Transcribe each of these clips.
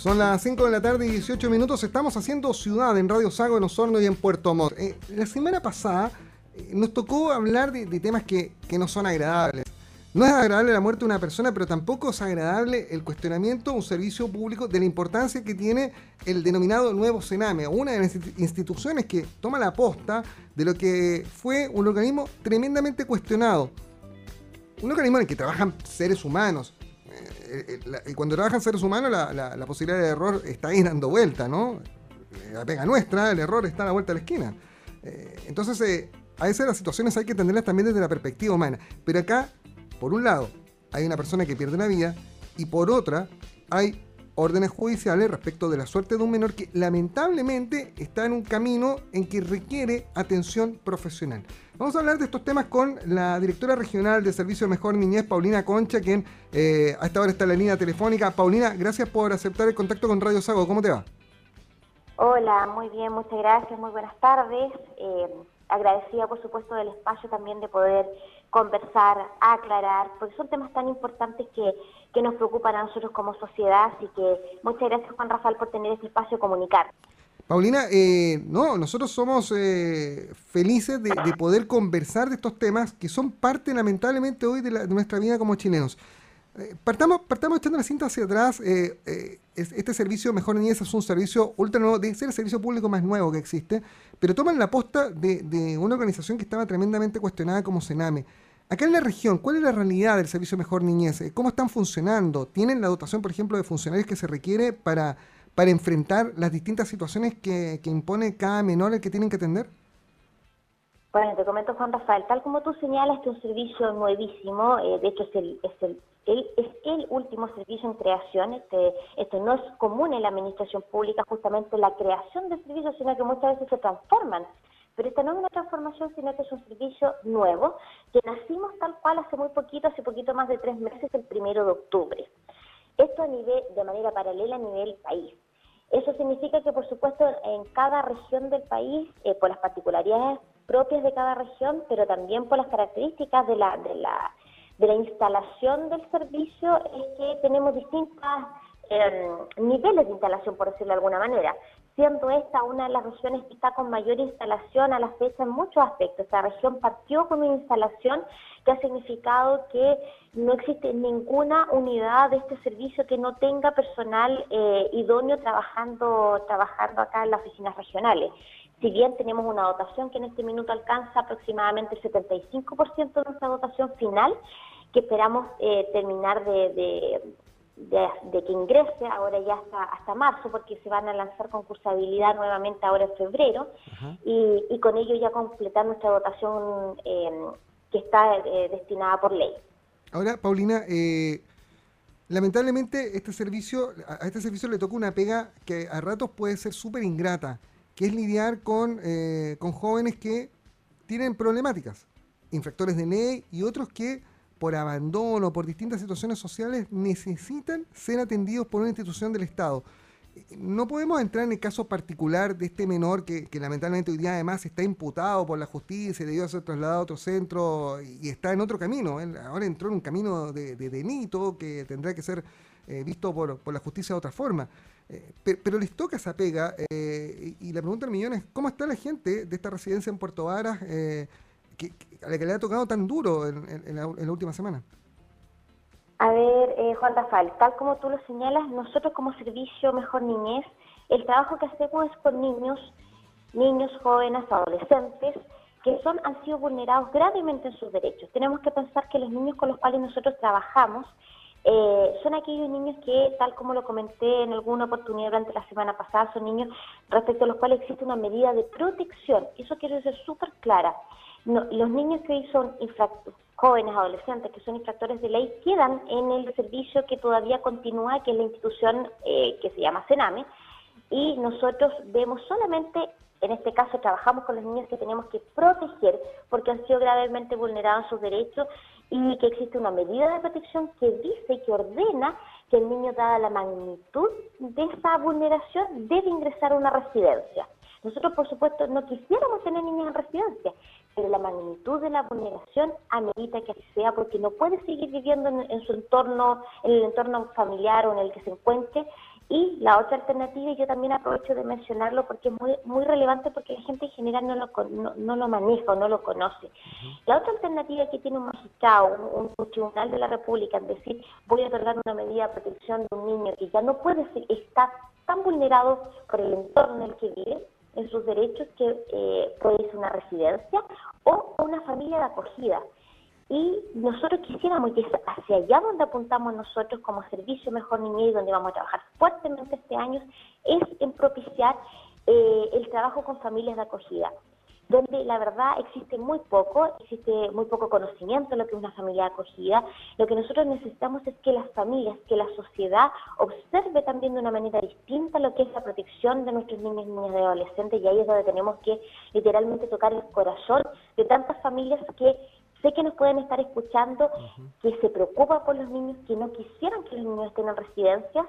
Son las 5 de la tarde y 18 minutos. Estamos haciendo ciudad en Radio Sago, en Osorno y en Puerto Montt. Eh, la semana pasada eh, nos tocó hablar de, temas que, no son agradables. No es agradable la muerte de una persona, pero tampoco es agradable el cuestionamiento de un servicio público de la importancia que tiene el denominado nuevo Sename, una de las instituciones que toma la posta de lo que fue un organismo tremendamente cuestionado. Un organismo en el que trabajan seres humanos, eh, eh, cuando trabajan seres humanos, la, posibilidad de error está ahí dando vuelta, ¿no? Eh, la pega nuestra, el error está a la vuelta de la esquina. entonces, a veces las situaciones hay que entenderlas también desde la perspectiva humana. Pero acá, por un lado, hay una persona que pierde la vida y por otra, hay órdenes judiciales respecto de la suerte de un menor que lamentablemente está en un camino en que requiere atención profesional. Vamos a hablar de estos temas con la directora regional de Servicio Mejor Niñez, Paulina Concha, quien eh, a esta hora está en la línea telefónica. Paulina, gracias por aceptar el contacto con Radio Sago. ¿Cómo te va? Hola, muy bien, muchas gracias, muy buenas tardes. Eh, agradecida, por supuesto, del espacio también de poder conversar, aclarar, porque son temas tan importantes que, que nos preocupan a nosotros como sociedad, así que muchas gracias, Juan Rafael, por tener este espacio comunicar. Paulina, eh, no, nosotros somos eh, felices de, poder conversar de estos temas que son parte lamentablemente hoy de, nuestra vida como chilenos. Eh, partamos, partamos echando la cinta hacia atrás. este servicio Mejor Niñez es un servicio ultra nuevo, debe ser el servicio público más nuevo que existe, pero toman la posta de, de una organización que estaba tremendamente cuestionada como Sename. Acá en la región, ¿cuál es la realidad del servicio Mejor Niñez? ¿Cómo están funcionando? ¿Tienen la dotación, por ejemplo, de funcionarios que se requiere para para enfrentar las distintas situaciones que, impone cada menor el que tienen que atender? Bueno, te comento Juan Rafael, tal como tú señalas, este es un servicio nuevísimo, eh, de hecho es el, es el, es el último servicio en creación, este, esto no es común en la administración pública, justamente la creación de servicios, sino que muchas veces se transforman. Pero esta no es una transformación, sino que es un servicio nuevo, que nacimos tal cual hace muy poquito, hace poquito más de tres meses, el primero de octubre. Esto a nivel, de manera paralela a nivel país. Eso significa que, por supuesto, en cada región del país, eh, por las particularidades propias de cada región, pero también por las características de la, de la, de la instalación del servicio, es que tenemos distintos em, niveles de instalación, por decirlo de alguna manera siendo esta una de las regiones que está con mayor instalación a la fecha en muchos aspectos. Esta región partió con una instalación que ha significado que no existe ninguna unidad de este servicio que no tenga personal eh, idóneo trabajando, trabajando acá en las oficinas regionales. Si bien tenemos una dotación que en este minuto alcanza aproximadamente el 75% de nuestra dotación final, que esperamos eh, terminar de de, que ingrese ahora ya hasta, hasta marzo, porque se van a lanzar concursabilidad nuevamente ahora en febrero, y, con ello ya completar nuestra dotación em, que está eh, destinada por ley. Ahora, Paulina, eh, lamentablemente este servicio, a este servicio le toca una pega que a ratos puede ser súper ingrata, que es lidiar con, eh, con jóvenes que tienen problemáticas, infractores de ley y otros que por abandono, por distintas situaciones sociales, necesitan ser atendidos por una institución del Estado. No podemos entrar en el caso particular de este menor que, lamentablemente hoy día además está imputado por la justicia, debió ser trasladado a otro centro y está en otro camino. Ahora entró en un camino de, delito que tendrá que ser eh, visto por, la justicia de otra forma. Eh, pero, les toca esa pega eh, y la pregunta del millón es, ¿cómo está la gente de esta residencia en Puerto Varas? A la que le ha tocado tan duro en, la, última semana? A ver, eh, Juan Rafael, tal como tú lo señalas, nosotros como servicio Mejor Niñez, el trabajo que hacemos es con niños, niños, jóvenes, adolescentes, que son, han sido vulnerados gravemente en sus derechos. Tenemos que pensar que los niños con los cuales nosotros trabajamos eh, son aquellos niños que, tal como lo comenté en alguna oportunidad durante la semana pasada, son niños respecto a los cuales existe una medida de protección. Eso quiero ser súper clara los niños que hoy son jóvenes, adolescentes, que son infractores de ley, quedan en el servicio que todavía continúa, que es la institución eh, que se llama Sename, y nosotros vemos solamente, en este caso trabajamos con los niños que tenemos que proteger porque han sido gravemente vulnerados sus derechos y que existe una medida de protección que dice y que ordena que el niño, dada la magnitud de esa vulneración, debe ingresar a una residencia. Nosotros, por supuesto, no quisiéramos tener niños en residencia, pero la magnitud de la vulneración amerita que así sea, porque no puede seguir viviendo en, su entorno, en el entorno familiar o en el que se encuentre, Y la otra alternativa, y yo también aprovecho de mencionarlo porque es muy, muy relevante porque la gente en general no lo, no, lo maneja o no lo conoce. La otra alternativa que tiene un magistrado, un, tribunal de la República, es decir, voy a otorgar una medida de protección de un niño que ya no puede ser, está tan vulnerado por el entorno en el que vive, en sus derechos, que eh, puede ser una residencia o una familia de acogida. Y nosotros quisiéramos que hacia allá donde apuntamos nosotros como servicio Mejor Niñez y donde vamos a trabajar fuertemente este año es en propiciar eh, el trabajo con familias de acogida, donde la verdad existe muy poco, existe muy poco conocimiento de lo que es una familia acogida. Lo que nosotros necesitamos es que las familias, que la sociedad observe también de una manera distinta lo que es la protección de nuestros niños y niñas de adolescentes y ahí es donde tenemos que literalmente tocar el corazón de tantas familias que Sé que nos pueden estar escuchando, que se preocupa por los niños, que no quisieran que los niños estén en residencias,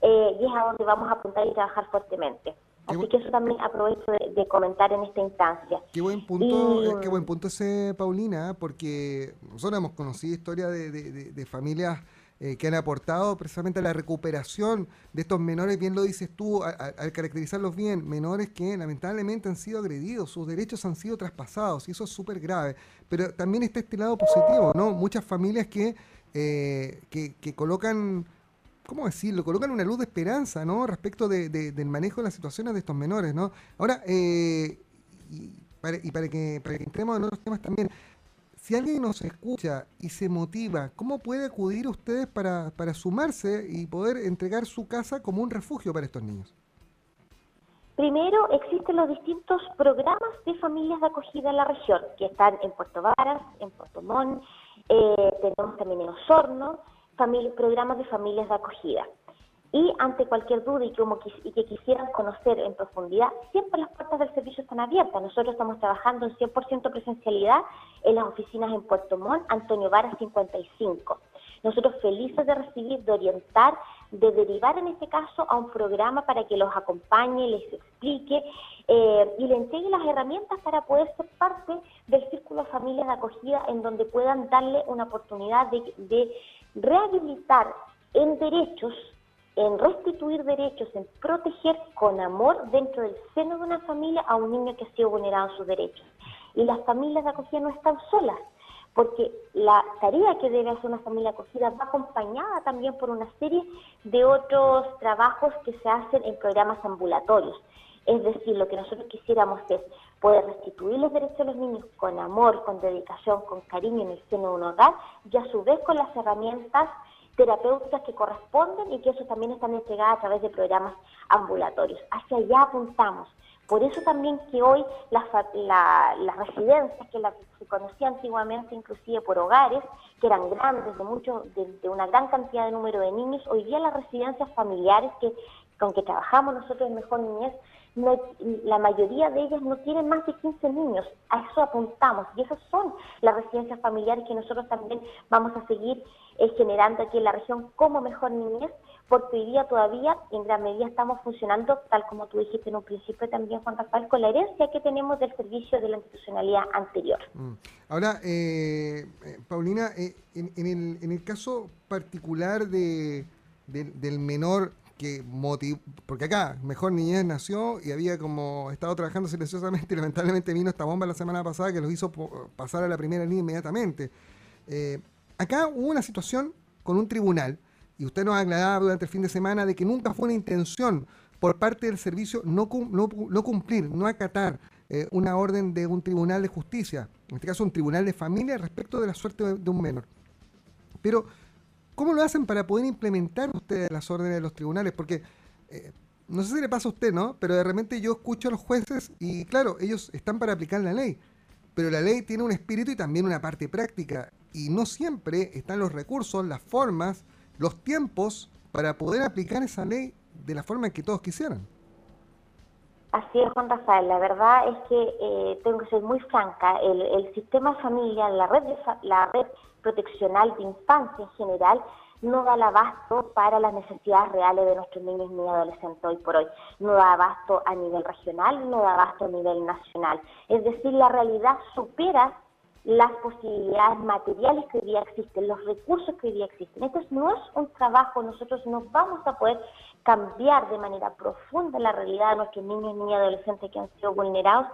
eh, y es a donde vamos a apuntar y trabajar fuertemente. Así que eso también aprovecho de, comentar en esta instancia. Qué buen punto, eh, qué buen punto ese, Paulina, porque nosotros hemos conocido historias de, de familias eh, que han aportado precisamente a la recuperación de estos menores, bien lo dices tú, al caracterizarlos bien, menores que lamentablemente han sido agredidos, sus derechos han sido traspasados y eso es súper grave. Pero también está este lado positivo, ¿no? Muchas familias que, eh, que, colocan... ¿cómo decirlo? Colocan una luz de esperanza, ¿no? Respecto de, del manejo de las situaciones de estos menores, ¿no? Ahora, eh, y, para, y que, para que entremos en otros temas también, si alguien nos escucha y se motiva, ¿cómo puede acudir ustedes para, para sumarse y poder entregar su casa como un refugio para estos niños? Primero, existen los distintos programas de familias de acogida en la región, que están en Puerto Varas, en Puerto Montt, eh, tenemos también en Osorno, programas de familias de acogida. Y ante cualquier duda y, como, y que quisieran conocer en profundidad, siempre las puertas del servicio están abiertas. Nosotros estamos trabajando en 100% presencialidad en las oficinas en Puerto Montt, Antonio Vara 55. Nosotros felices de recibir, de orientar, de derivar en este caso a un programa para que los acompañe, les explique eh, y le entregue las herramientas para poder ser parte del círculo de familias de acogida en donde puedan darle una oportunidad de, de rehabilitar en derechos en restituir derechos, en proteger con amor dentro del seno de una familia a un niño que ha sido vulnerado en sus derechos. Y las familias de acogida no están solas, porque la tarea que debe hacer una familia acogida va acompañada también por una serie de otros trabajos que se hacen en programas ambulatorios. Es decir, lo que nosotros quisiéramos es poder restituir los derechos de los niños con amor, con dedicación, con cariño en el seno de un hogar y a su vez con las herramientas terapéuticas que corresponden y que eso también están entregadas a través de programas ambulatorios. Hacia allá apuntamos. Por eso también que hoy las, residencias que se conocía antiguamente inclusive por hogares, que eran grandes, de, mucho, de, una gran cantidad de número de niños, hoy día las residencias familiares que con que trabajamos nosotros en Mejor Niñez, la mayoría de ellas no tienen más de 15 niños. A eso apuntamos y esas son las residencias familiares que nosotros también vamos a seguir eh, generando aquí en la región como Mejor Niñez, porque hoy día todavía en gran medida estamos funcionando, tal como tú dijiste en un principio también, Juan Rafael, con la herencia que tenemos del servicio de la institucionalidad anterior. Mm. Ahora, eh, eh, Paulina, en, el, en, el, caso particular de, del menor que motivó, porque acá Mejor Niñez nació y había como estado trabajando silenciosamente y lamentablemente vino esta bomba la semana pasada que los hizo pasar a la primera línea inmediatamente. Eh, acá hubo una situación con un tribunal, y usted nos ha aclarado durante el fin de semana de que nunca fue una intención por parte del servicio no, cumplir, no acatar eh, una orden de un tribunal de justicia, en este caso un tribunal de familia respecto de la suerte de un menor. Pero ¿Cómo lo hacen para poder implementar ustedes las órdenes de los tribunales? Porque eh, no sé si le pasa a usted, ¿no? Pero de repente yo escucho a los jueces y claro, ellos están para aplicar la ley, pero la ley tiene un espíritu y también una parte práctica y no siempre están los recursos, las formas, los tiempos para poder aplicar esa ley de la forma en que todos quisieran. Así es, Juan Rafael. La verdad es que eh, tengo que ser muy franca. El, el sistema familiar, la red, de, la red proteccional de infancia en general, no da el abasto para las necesidades reales de nuestros niños y adolescentes hoy por hoy. No da abasto a nivel regional, no da abasto a nivel nacional. Es decir, la realidad supera las posibilidades materiales que hoy día existen, los recursos que hoy día existen. Esto no es un trabajo, nosotros no vamos a poder cambiar de manera profunda la realidad de nuestros niños, niñas y adolescentes que han sido vulnerados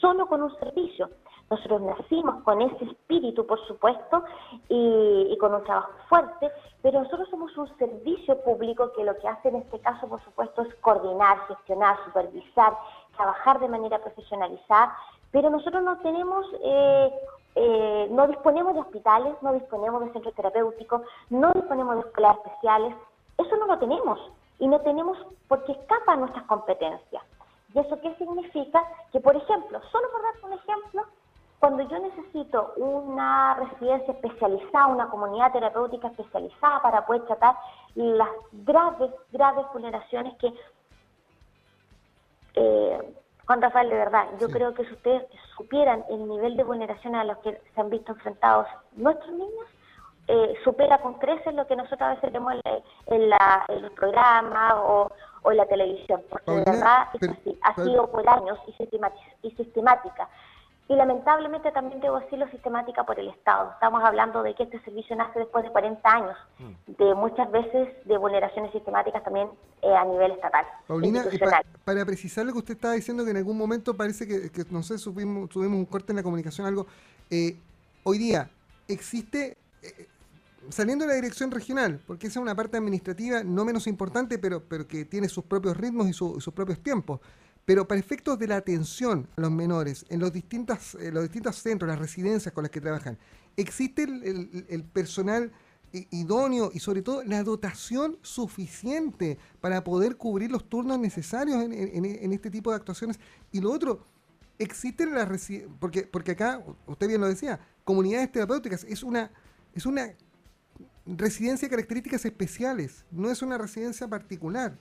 solo con un servicio. Nosotros nacimos con ese espíritu, por supuesto, y, con un trabajo fuerte, pero nosotros somos un servicio público que lo que hace en este caso, por supuesto, es coordinar, gestionar, supervisar, trabajar de manera profesionalizada, pero nosotros no tenemos, eh, eh, no disponemos de hospitales, no disponemos de centros terapéuticos, no disponemos de escuelas especiales, eso no lo tenemos y no tenemos porque escapa a nuestras competencias. ¿Y eso qué significa? Que, por ejemplo, solo por dar un ejemplo, cuando yo necesito una residencia especializada, una comunidad terapéutica especializada para poder tratar las graves, graves vulneraciones que, eh, Juan Rafael, de verdad, yo creo que si ustedes supieran el nivel de vulneración a los que se han visto enfrentados nuestros niños, eh, supera con creces lo que nosotros a veces vemos en, la, en, los programas o, en la televisión, porque de verdad ha sido por años y, y sistemática y lamentablemente también debo decirlo sistemática por el Estado. Estamos hablando de que este servicio nace después de 40 años, mm. de muchas veces de vulneraciones sistemáticas también eh, a nivel estatal. Paulina, para precisar lo que usted estaba diciendo, que en algún momento parece que, no sé, tuvimos, un corte en la comunicación, algo, eh, hoy día existe... Eh, saliendo de la dirección regional, porque esa es una parte administrativa no menos importante, pero, pero que tiene sus propios ritmos y sus propios tiempos. Pero para efectos de la atención a los menores en los, distintas, los distintos centros, las residencias con las que trabajan, ¿existe el, personal idóneo y sobre todo la dotación suficiente para poder cubrir los turnos necesarios en, este tipo de actuaciones? Y lo otro, existen las porque porque acá usted bien lo decía, comunidades terapéuticas es una es una residencia de características especiales, no es una residencia particular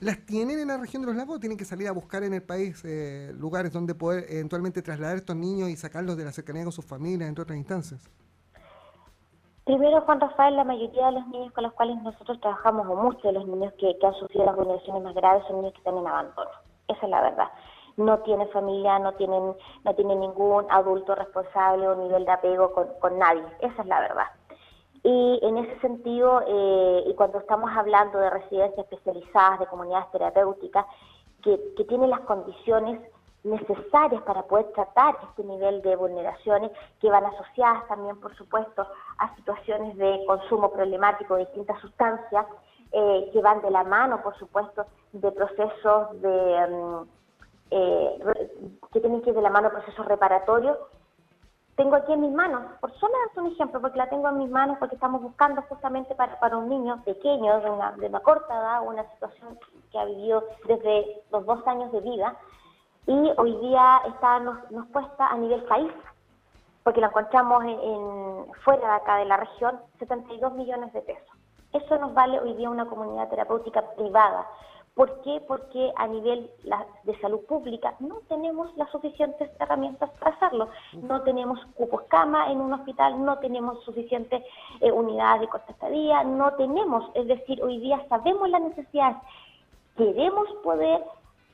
las tienen en la región de los lagos tienen que salir a buscar en el país eh, lugares donde poder eventualmente trasladar estos niños y sacarlos de la cercanía con sus familias, entre otras instancias? Primero, Juan Rafael, la mayoría de los niños con los cuales nosotros trabajamos, o muchos de los niños que, han sufrido las vulneraciones más graves, son niños que están en abandono. Esa es la verdad. No tienen familia, no tienen, no tienen ningún adulto responsable o nivel de apego con nadie. Esa es la verdad. Y en ese sentido, eh, y cuando estamos hablando de residencias especializadas, de comunidades terapéuticas, que, tienen las condiciones necesarias para poder tratar este nivel de vulneraciones que van asociadas también, por supuesto, a situaciones de consumo problemático de distintas sustancias, eh, que van de la mano, por supuesto, de procesos de, mm, eh, que tienen que ir de la mano procesos reparatorios tengo aquí en mis manos, por solo darte un ejemplo, porque la tengo en mis manos, porque estamos buscando justamente para, un niño pequeño, de una, de una corta edad, una situación que ha vivido desde los dos años de vida, y hoy día está nos, nos cuesta a nivel país, porque la encontramos en, fuera de acá de la región, 72 millones de pesos. Eso nos vale hoy día una comunidad terapéutica privada. ¿Por qué? Porque a nivel de salud pública no tenemos las suficientes herramientas para hacerlo. No tenemos cupos cama en un hospital, no tenemos suficientes eh, unidades de corta estadía, no tenemos, es decir, hoy día sabemos las necesidades, queremos poder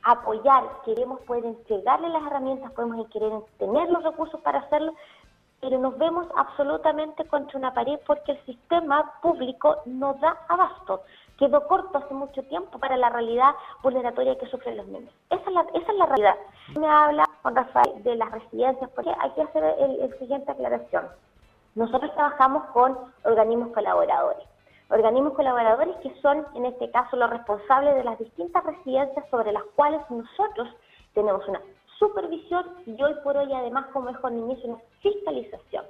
apoyar, queremos poder entregarle las herramientas, podemos querer tener los recursos para hacerlo, pero nos vemos absolutamente contra una pared porque el sistema público no da abasto. Quedó corto hace mucho tiempo para la realidad vulneratoria que sufren los niños. Esa es la, esa es la realidad. Me habla Juan Rafael de las residencias, porque hay que hacer el, siguiente aclaración. Nosotros trabajamos con organismos colaboradores. Organismos colaboradores que son, en este caso, los responsables de las distintas residencias sobre las cuales nosotros tenemos una supervisión y hoy por hoy además como mejor niñez una fiscalización.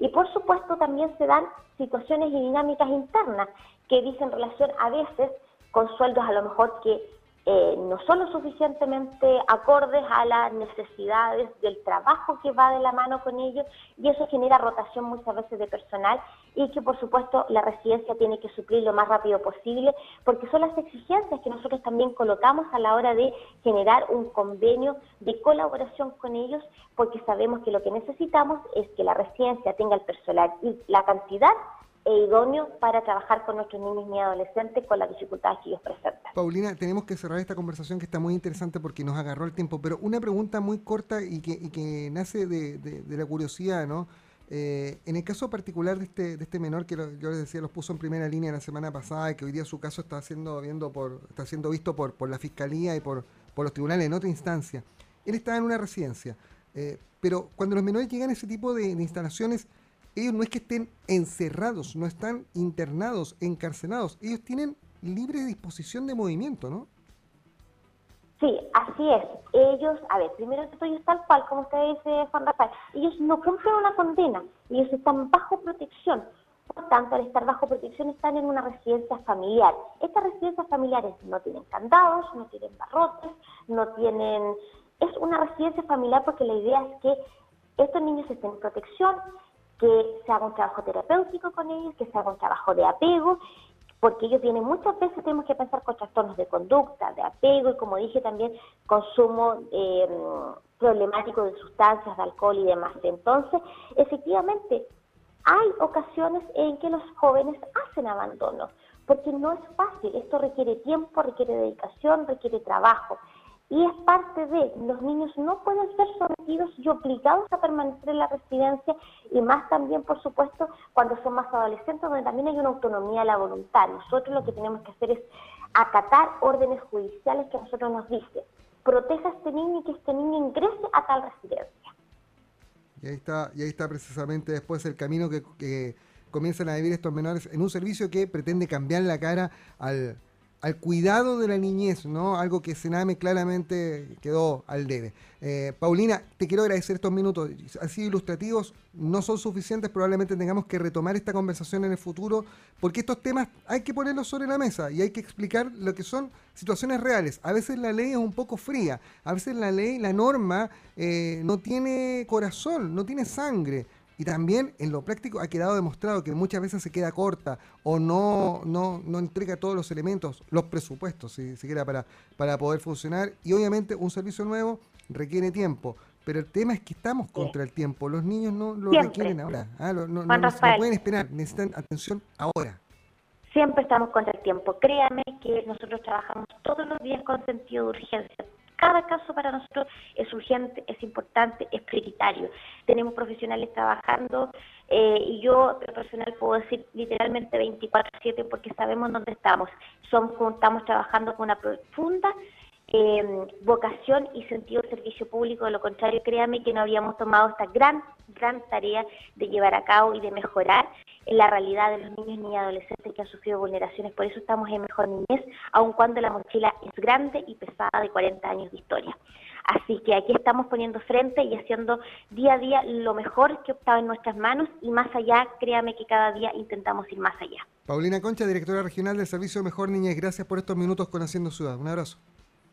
Y por supuesto también se dan situaciones y dinámicas internas que dicen relación a veces con sueldos a lo mejor que eh, no son lo suficientemente acordes a las necesidades del trabajo que va de la mano con ellos y eso genera rotación muchas veces de personal y que por supuesto la residencia tiene que suplir lo más rápido posible porque son las exigencias que nosotros también colocamos a la hora de generar un convenio de colaboración con ellos porque sabemos que lo que necesitamos es que la residencia tenga el personal y la cantidad e idóneo para trabajar con nuestros niños y adolescentes con las dificultades que ellos presentan. Paulina, tenemos que cerrar esta conversación que está muy interesante porque nos agarró el tiempo, pero una pregunta muy corta y que, nace de, de, la curiosidad, ¿no? Eh, en el caso particular de este, de este menor que yo les decía, los puso en primera línea la semana pasada y que hoy día su caso está siendo, viendo por, está siendo visto por, por la fiscalía y por, por los tribunales en otra instancia. Él estaba en una residencia, eh, pero cuando los menores llegan a ese tipo de instalaciones, ellos no es que estén encerrados, no están internados, encarcelados, ellos tienen libre disposición de movimiento, ¿no? Sí, así es. Ellos, a ver, primero ellos tal cual, como usted dice, Juan Rafael, ellos no cumplen una condena, ellos están bajo protección. Por tanto, al estar bajo protección están en una residencia familiar. Estas residencias familiares no tienen candados, no tienen barrotes, no tienen... Es una residencia familiar porque la idea es que estos niños estén en protección, que se haga un trabajo terapéutico con ellos, que se haga un trabajo de apego, porque ellos vienen muchas veces, tenemos que pensar con trastornos de conducta, de apego y como dije también, consumo eh, problemático de sustancias, de alcohol y demás. Entonces, efectivamente, hay ocasiones en que los jóvenes hacen abandono, porque no es fácil, esto requiere tiempo, requiere dedicación, requiere trabajo y es parte de los niños no pueden ser sometidos y obligados a permanecer en la residencia y más también por supuesto cuando son más adolescentes donde también hay una autonomía de la voluntad nosotros lo que tenemos que hacer es acatar órdenes judiciales que a nosotros nos dicen proteja a este niño y que este niño ingrese a tal residencia y ahí está y ahí está precisamente después el camino que, que comienzan a vivir estos menores en un servicio que pretende cambiar la cara al al cuidado de la niñez, ¿no? Algo que Sename claramente quedó al debe. Eh, Paulina, te quiero agradecer estos minutos. Así ilustrativos no son suficientes, probablemente tengamos que retomar esta conversación en el futuro, porque estos temas hay que ponerlos sobre la mesa y hay que explicar lo que son situaciones reales. A veces la ley es un poco fría, a veces la ley, la norma, eh, no tiene corazón, no tiene sangre. Y también en lo práctico ha quedado demostrado que muchas veces se queda corta o no, no, no entrega todos los elementos, los presupuestos, si siquiera para, para poder funcionar. Y obviamente un servicio nuevo requiere tiempo. Pero el tema es que estamos contra el tiempo. Los niños no lo requieren ahora. ¿ah? no, no, no pueden esperar, necesitan atención ahora. Siempre estamos contra el tiempo. Créame que nosotros trabajamos todos los días con sentido de urgencia cada caso para nosotros es urgente, es importante, es prioritario. Tenemos profesionales trabajando eh, y yo, personal, puedo decir literalmente 24-7 porque sabemos dónde estamos. Somos, estamos trabajando con una profunda eh, vocación y sentido de servicio público. De lo contrario, créame que no habríamos tomado esta gran, gran tarea de llevar a cabo y de mejorar la realidad de los niños y adolescentes que han sufrido vulneraciones. Por eso estamos en Mejor Niñez, aun cuando la mochila es grande y pesada de 40 años de historia. Así que aquí estamos poniendo frente y haciendo día a día lo mejor que estaba en nuestras manos y más allá, créame que cada día intentamos ir más allá. Paulina Concha, directora regional del Servicio Mejor Niñez, gracias por estos minutos con Haciendo Ciudad. Un abrazo.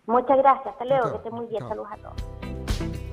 Muchas gracias, hasta luego, que esté muy bien, saludos a todos.